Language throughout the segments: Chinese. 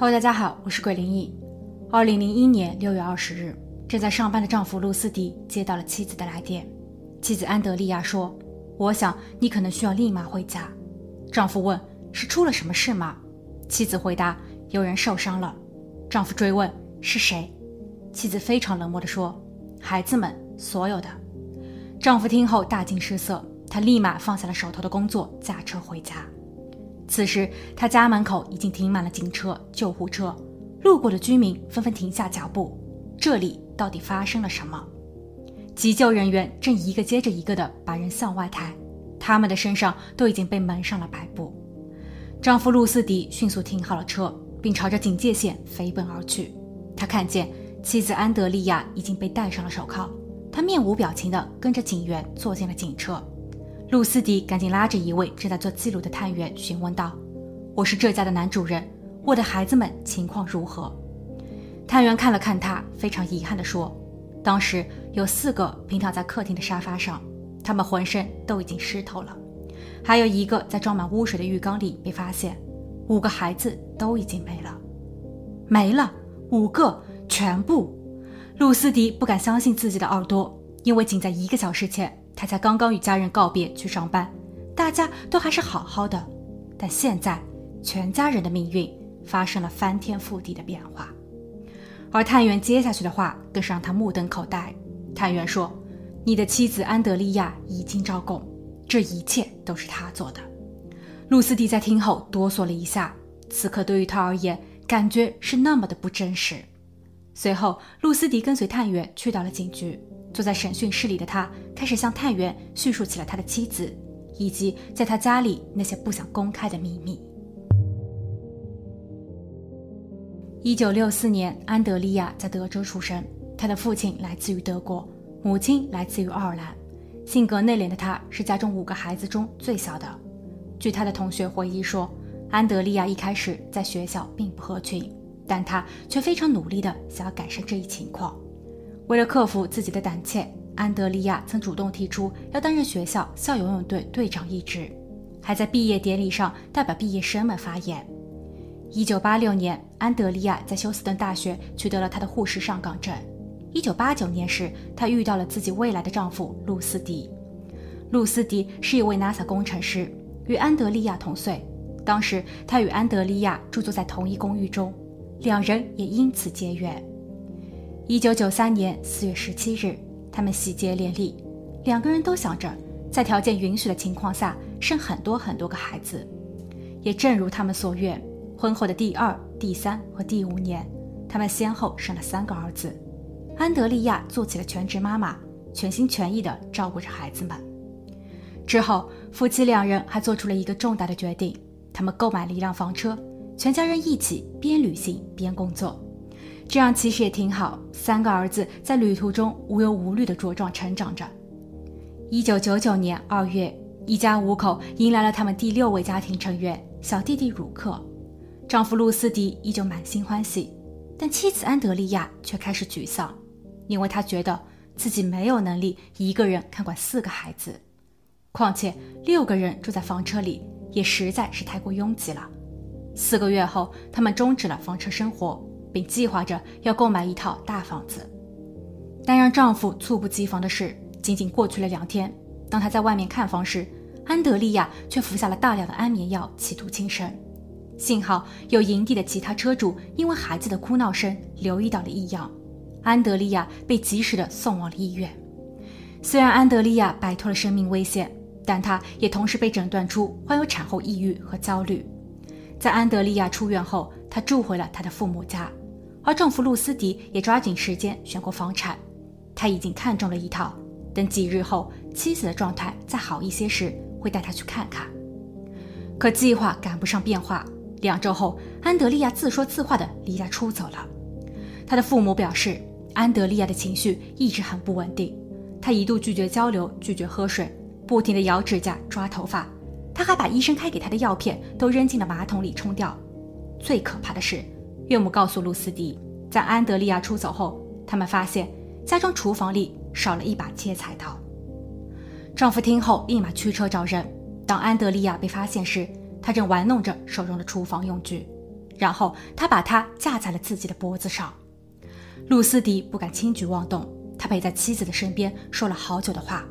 Hello，大家好，我是鬼灵异。二零零一年六月二十日，正在上班的丈夫露斯迪接到了妻子的来电。妻子安德利亚说：“我想你可能需要立马回家。”丈夫问：“是出了什么事吗？”妻子回答：“有人受伤了。”丈夫追问：“是谁？”妻子非常冷漠地说：“孩子们，所有的。”丈夫听后大惊失色，他立马放下了手头的工作，驾车回家。此时，他家门口已经停满了警车、救护车，路过的居民纷纷停下脚步。这里到底发生了什么？急救人员正一个接着一个地把人向外抬，他们的身上都已经被蒙上了白布。丈夫露斯迪迅速停好了车，并朝着警戒线飞奔而去。他看见妻子安德利亚已经被戴上了手铐，他面无表情地跟着警员坐进了警车。露丝迪赶紧拉着一位正在做记录的探员询问道：“我是这家的男主人，我的孩子们情况如何？”探员看了看他，非常遗憾地说：“当时有四个平躺在客厅的沙发上，他们浑身都已经湿透了，还有一个在装满污水的浴缸里被发现。五个孩子都已经没了，没了五个，全部！”露丝迪不敢相信自己的耳朵，因为仅在一个小时前。他才刚刚与家人告别去上班，大家都还是好好的，但现在全家人的命运发生了翻天覆地的变化。而探员接下去的话更是让他目瞪口呆。探员说：“你的妻子安德利亚已经招供，这一切都是他做的。”露丝蒂在听后哆嗦了一下，此刻对于他而言，感觉是那么的不真实。随后，露丝迪跟随探员去到了警局。坐在审讯室里的他，开始向探员叙述起了他的妻子，以及在他家里那些不想公开的秘密。一九六四年，安德利亚在德州出生，他的父亲来自于德国，母亲来自于爱尔兰。性格内敛的他，是家中五个孩子中最小的。据他的同学回忆说，安德利亚一开始在学校并不合群，但他却非常努力的想要改善这一情况。为了克服自己的胆怯，安德利亚曾主动提出要担任学校校游泳队队长一职，还在毕业典礼上代表毕业生们发言。一九八六年，安德利亚在休斯顿大学取得了她的护士上岗证。一九八九年时，她遇到了自己未来的丈夫露斯迪。露斯迪是一位 NASA 工程师，与安德利亚同岁。当时，他与安德利亚住宿在同一公寓中，两人也因此结缘。一九九三年四月十七日，他们喜结连理，两个人都想着在条件允许的情况下生很多很多个孩子。也正如他们所愿，婚后的第二、第三和第五年，他们先后生了三个儿子。安德利亚做起了全职妈妈，全心全意地照顾着孩子们。之后，夫妻两人还做出了一个重大的决定：他们购买了一辆房车，全家人一起边旅行边工作。这样其实也挺好。三个儿子在旅途中无忧无虑地茁壮成长着。一九九九年二月，一家五口迎来了他们第六位家庭成员——小弟弟鲁克。丈夫露斯迪依旧满心欢喜，但妻子安德利亚却开始沮丧，因为她觉得自己没有能力一个人看管四个孩子，况且六个人住在房车里也实在是太过拥挤了。四个月后，他们终止了房车生活。并计划着要购买一套大房子，但让丈夫猝不及防的是，仅仅过去了两天，当他在外面看房时，安德利亚却服下了大量的安眠药，企图轻生。幸好有营地的其他车主因为孩子的哭闹声留意到了异样，安德利亚被及时的送往了医院。虽然安德利亚摆脱了生命危险，但她也同时被诊断出患有产后抑郁和焦虑。在安德利亚出院后，她住回了她的父母家。而丈夫露斯迪也抓紧时间选购房产，他已经看中了一套，等几日后妻子的状态再好一些时，会带她去看看。可计划赶不上变化，两周后，安德利亚自说自话地离家出走了。他的父母表示，安德利亚的情绪一直很不稳定，他一度拒绝交流，拒绝喝水，不停地咬指甲、抓头发，他还把医生开给他的药片都扔进了马桶里冲掉。最可怕的是。岳母告诉露丝迪，在安德利亚出走后，他们发现家中厨房里少了一把切菜刀。丈夫听后立马驱车找人。当安德利亚被发现时，他正玩弄着手中的厨房用具。然后他把她架在了自己的脖子上。露丝迪不敢轻举妄动，她陪在妻子的身边说了好久的话。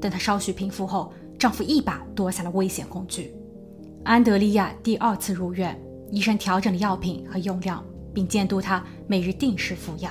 等她稍许平复后，丈夫一把夺下了危险工具。安德利亚第二次入院，医生调整了药品和用量，并监督她每日定时服药。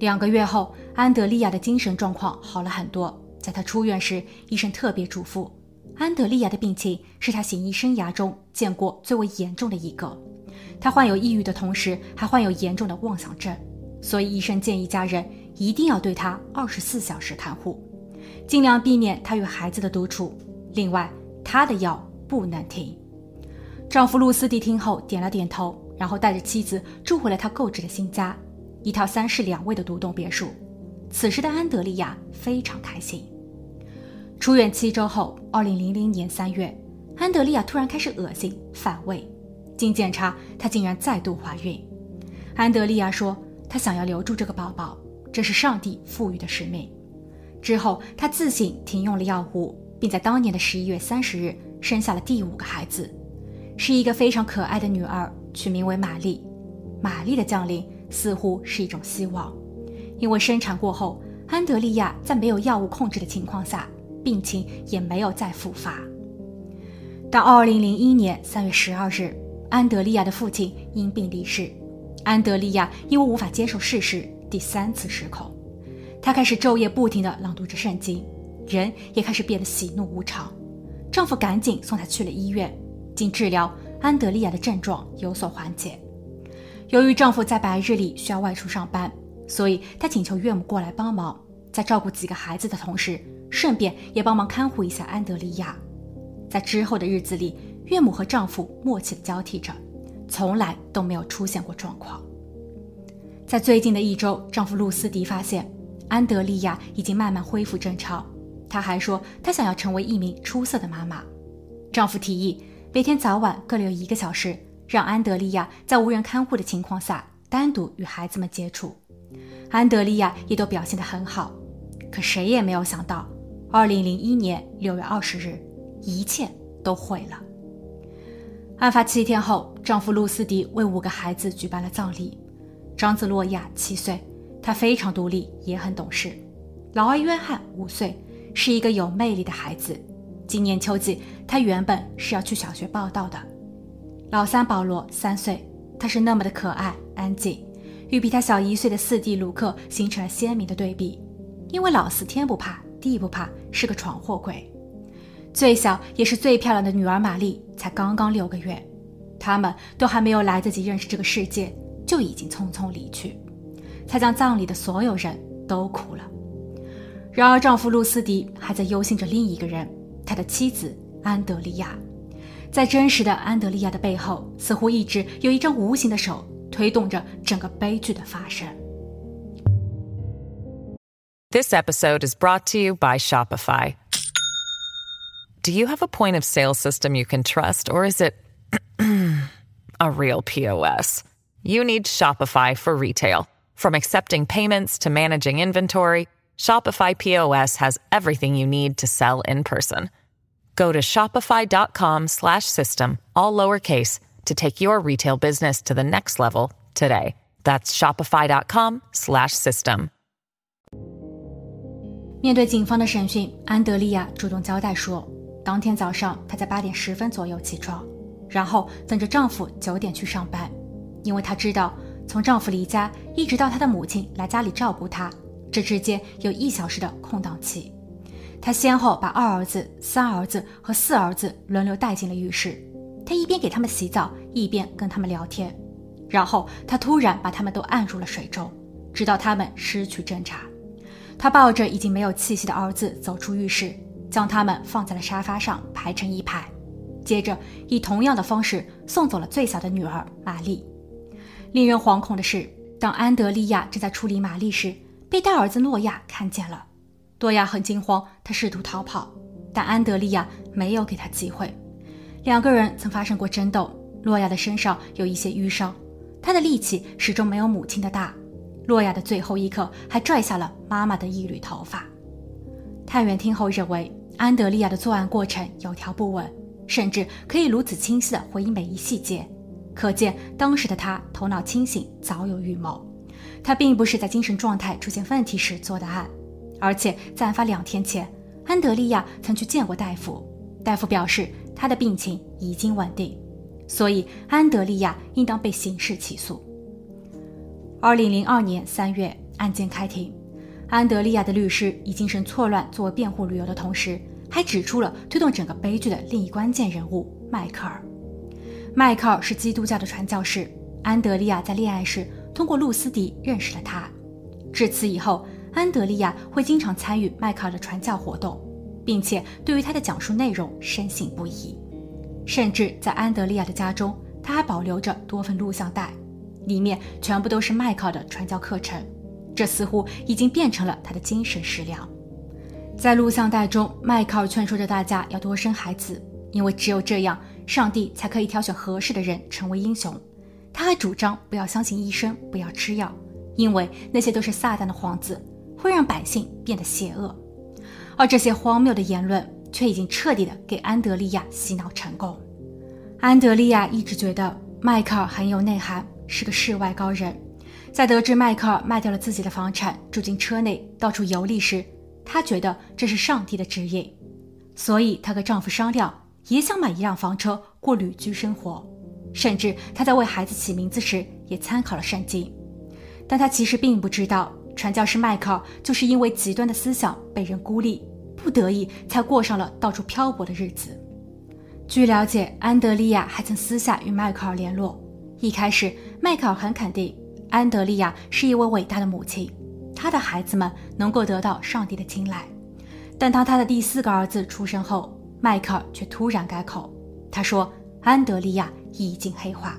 两个月后，安德利亚的精神状况好了很多。在他出院时，医生特别嘱咐，安德利亚的病情是他行医生涯中见过最为严重的一个。他患有抑郁的同时，还患有严重的妄想症，所以医生建议家人一定要对他二十四小时看护，尽量避免他与孩子的独处。另外，他的药不能停。丈夫露斯蒂听后点了点头，然后带着妻子住回了他购置的新家。一套三室两卫的独栋别墅。此时的安德利亚非常开心。出院七周后，二零零零年三月，安德利亚突然开始恶心反胃。经检查，她竟然再度怀孕。安德利亚说：“她想要留住这个宝宝，这是上帝赋予的使命。”之后，她自行停用了药物，并在当年的十一月三十日生下了第五个孩子，是一个非常可爱的女儿，取名为玛丽。玛丽的降临。似乎是一种希望，因为生产过后，安德利亚在没有药物控制的情况下，病情也没有再复发。到二零零一年三月十二日，安德利亚的父亲因病离世，安德利亚因为无法接受事实，第三次失控，她开始昼夜不停地朗读着圣经，人也开始变得喜怒无常。丈夫赶紧送她去了医院，经治疗，安德利亚的症状有所缓解。由于丈夫在白日里需要外出上班，所以她请求岳母过来帮忙，在照顾几个孩子的同时，顺便也帮忙看护一下安德利亚。在之后的日子里，岳母和丈夫默契地交替着，从来都没有出现过状况。在最近的一周，丈夫露斯迪发现安德利亚已经慢慢恢复正常。他还说，他想要成为一名出色的妈妈。丈夫提议每天早晚各留一个小时。让安德利亚在无人看护的情况下单独与孩子们接触，安德利亚也都表现得很好。可谁也没有想到，二零零一年六月二十日，一切都毁了。案发七天后，丈夫露斯迪为五个孩子举办了葬礼。长子洛亚七岁，他非常独立，也很懂事。老二约翰五岁，是一个有魅力的孩子。今年秋季，他原本是要去小学报道的。老三保罗三岁，他是那么的可爱安静，与比他小一岁的四弟卢克形成了鲜明的对比。因为老四天不怕地不怕，是个闯祸鬼。最小也是最漂亮的女儿玛丽才刚刚六个月，他们都还没有来得及认识这个世界，就已经匆匆离去，才将葬礼的所有人都哭了。然而丈夫露斯迪还在忧心着另一个人，他的妻子安德利亚。在真实的安德利亚的背后，似乎一直有一张无形的手推动着整个悲剧的发生。This episode is brought to you by Shopify. Do you have a point of sale system you can trust, or is it a real POS? You need Shopify for retail. From accepting payments to managing inventory, Shopify POS has everything you need to sell in person. Go to shopify.com slash system, all lowercase, to take your retail business to the next level today. That's shopify.com slash system. 面对警方的审讯，安德利亚主动交代说，当天早上她在八点十分左右起床，然后等着丈夫九点去上班，因为她知道从丈夫离家一直到她的母亲来家里照顾她，这之间有一小时的空档期。 他先后把二儿子、三儿子和四儿子轮流带进了浴室，他一边给他们洗澡，一边跟他们聊天。然后他突然把他们都按入了水中，直到他们失去挣扎。他抱着已经没有气息的儿子走出浴室，将他们放在了沙发上排成一排。接着以同样的方式送走了最小的女儿玛丽。令人惶恐的是，当安德利亚正在处理玛丽时，被大儿子诺亚看见了。诺亚很惊慌，他试图逃跑，但安德利亚没有给他机会。两个人曾发生过争斗，诺亚的身上有一些淤伤，他的力气始终没有母亲的大。诺亚的最后一刻还拽下了妈妈的一缕头发。探员听后认为，安德利亚的作案过程有条不紊，甚至可以如此清晰地回忆每一细节。可见当时的他头脑清醒，早有预谋。他并不是在精神状态出现问题时做的案，而且在案发两天前，安德利亚曾去见过大夫，大夫表示他的病情已经稳定，所以安德利亚应当被刑事起诉。二零零二年三月，案件开庭，安德利亚的律师以精神错乱作为辩护理由的同时，还指出了推动整个悲剧的另一关键人物迈克尔。迈克尔是基督教的传教士。安德利亚在恋爱时通过露丝迪认识了他。至此以后，安德利亚会经常参与迈克尔的传教活动，并且对于他的讲述内容深信不疑。甚至在安德利亚的家中，他还保留着多份录像带，里面全部都是迈克尔的传教课程。这似乎已经变成了他的精神食粮。在录像带中，迈克尔劝说着大家要多生孩子，因为只有这样。上帝才可以挑选合适的人成为英雄。他还主张不要相信医生，不要吃药，因为那些都是撒旦的幌子，会让百姓变得邪恶。而这些荒谬的言论却已经彻底的给安德利亚洗脑成功。安德利亚一直觉得迈克尔很有内涵，是个世外高人。在得知迈克尔卖掉了自己的房产，住进车内到处游历时，她觉得这是上帝的指引，所以她和丈夫商量。也想买一辆房车过旅居生活，甚至她在为孩子起名字时也参考了圣经，但她其实并不知道，传教士迈克尔就是因为极端的思想被人孤立，不得已才过上了到处漂泊的日子。据了解，安德利亚还曾私下与迈克尔联络。一开始，迈克尔很肯定安德利亚是一位伟大的母亲，他的孩子们能够得到上帝的青睐。但当他的第四个儿子出生后，迈克尔却突然改口，他说：“安德利亚已经黑化。”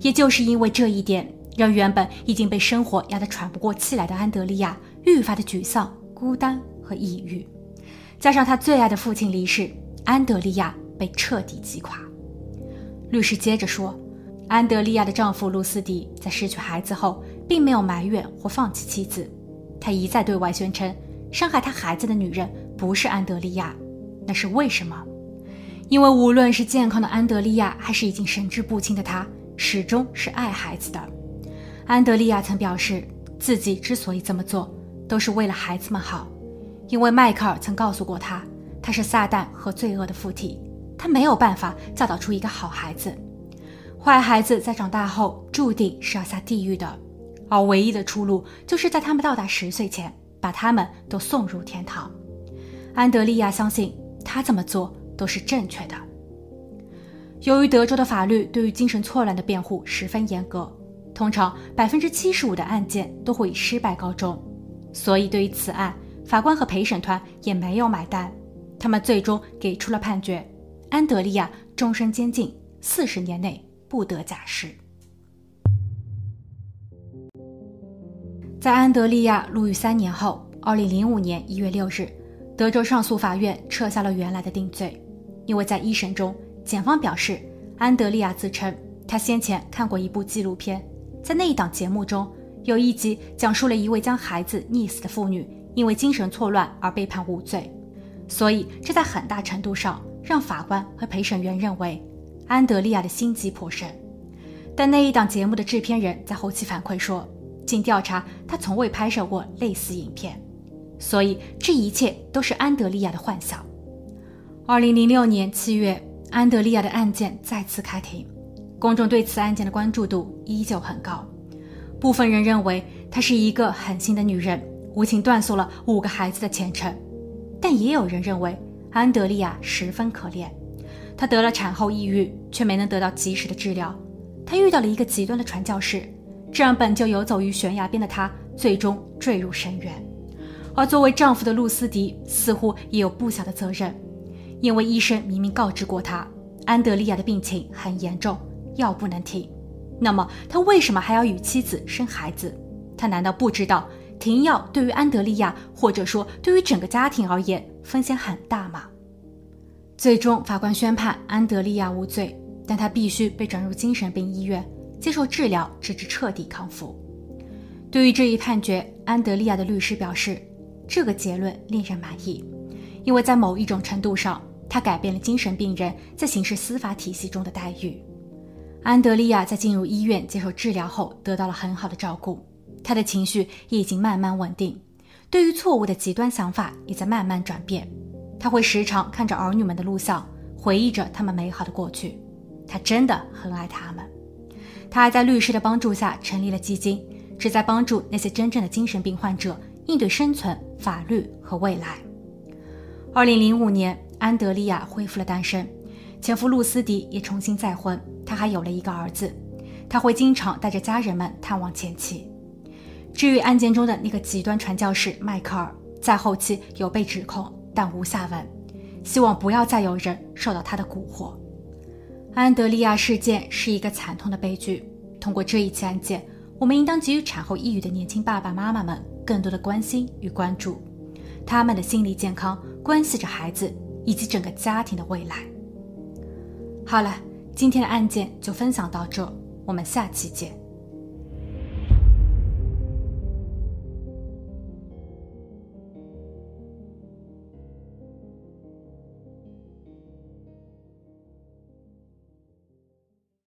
也就是因为这一点，让原本已经被生活压得喘不过气来的安德利亚愈发的沮丧、孤单和抑郁。加上他最爱的父亲离世，安德利亚被彻底击垮。律师接着说：“安德利亚的丈夫露斯迪在失去孩子后，并没有埋怨或放弃妻子，他一再对外宣称，伤害他孩子的女人不是安德利亚。”那是为什么？因为无论是健康的安德利亚，还是已经神志不清的他，始终是爱孩子的。安德利亚曾表示，自己之所以这么做，都是为了孩子们好。因为迈克尔曾告诉过他，他是撒旦和罪恶的附体，他没有办法教导出一个好孩子。坏孩子在长大后注定是要下地狱的，而唯一的出路就是在他们到达十岁前，把他们都送入天堂。安德利亚相信。他这么做都是正确的。由于德州的法律对于精神错乱的辩护十分严格，通常百分之七十五的案件都会以失败告终，所以对于此案，法官和陪审团也没有买单。他们最终给出了判决：安德利亚终身监禁，四十年内不得假释。在安德利亚入狱三年后，二零零五年一月六日。德州上诉法院撤销了原来的定罪，因为在一审中，检方表示安德利亚自称他先前看过一部纪录片，在那一档节目中有一集讲述了一位将孩子溺死的妇女因为精神错乱而被判无罪，所以这在很大程度上让法官和陪审员认为安德利亚的心机颇深。但那一档节目的制片人在后期反馈说，经调查，他从未拍摄过类似影片。所以这一切都是安德利亚的幻想。二零零六年七月，安德利亚的案件再次开庭，公众对此案件的关注度依旧很高。部分人认为她是一个狠心的女人，无情断送了五个孩子的前程，但也有人认为安德利亚十分可怜。她得了产后抑郁，却没能得到及时的治疗。她遇到了一个极端的传教士，这让本就游走于悬崖边的她，最终坠入深渊。而作为丈夫的露丝迪似乎也有不小的责任，因为医生明明告知过他，安德利亚的病情很严重，药不能停。那么他为什么还要与妻子生孩子？他难道不知道停药对于安德利亚，或者说对于整个家庭而言风险很大吗？最终，法官宣判安德利亚无罪，但他必须被转入精神病医院接受治疗，直至彻底康复。对于这一判决，安德利亚的律师表示，这个结论令人满意，因为在某一种程度上，他改变了精神病人在刑事司法体系中的待遇。安德利亚在进入医院接受治疗后得到了很好的照顾，他的情绪也已经慢慢稳定，对于错误的极端想法也在慢慢转变。他会时常看着儿女们的录像，回忆着他们美好的过去。他真的很爱他们。他还在律师的帮助下成立了基金，旨在帮助那些真正的精神病患者应对生存、法律和未来。二零零五年，安德利亚恢复了单身，前夫露斯迪也重新再婚。还有了一个儿子，他会经常带着家人们探望前妻。至于案件中的那个极端传教士迈克尔，在后期有被指控，但无下文。希望不要再有人受到他的蛊惑。安德利亚事件是一个惨痛的悲剧。通过这一起案件，我们应当给予产后抑郁的年轻爸爸妈妈们更多的关心与关注。他们的心理健康关系着孩子以及整个家庭的未来。好了。今天的案件就分享到这，我们下期见。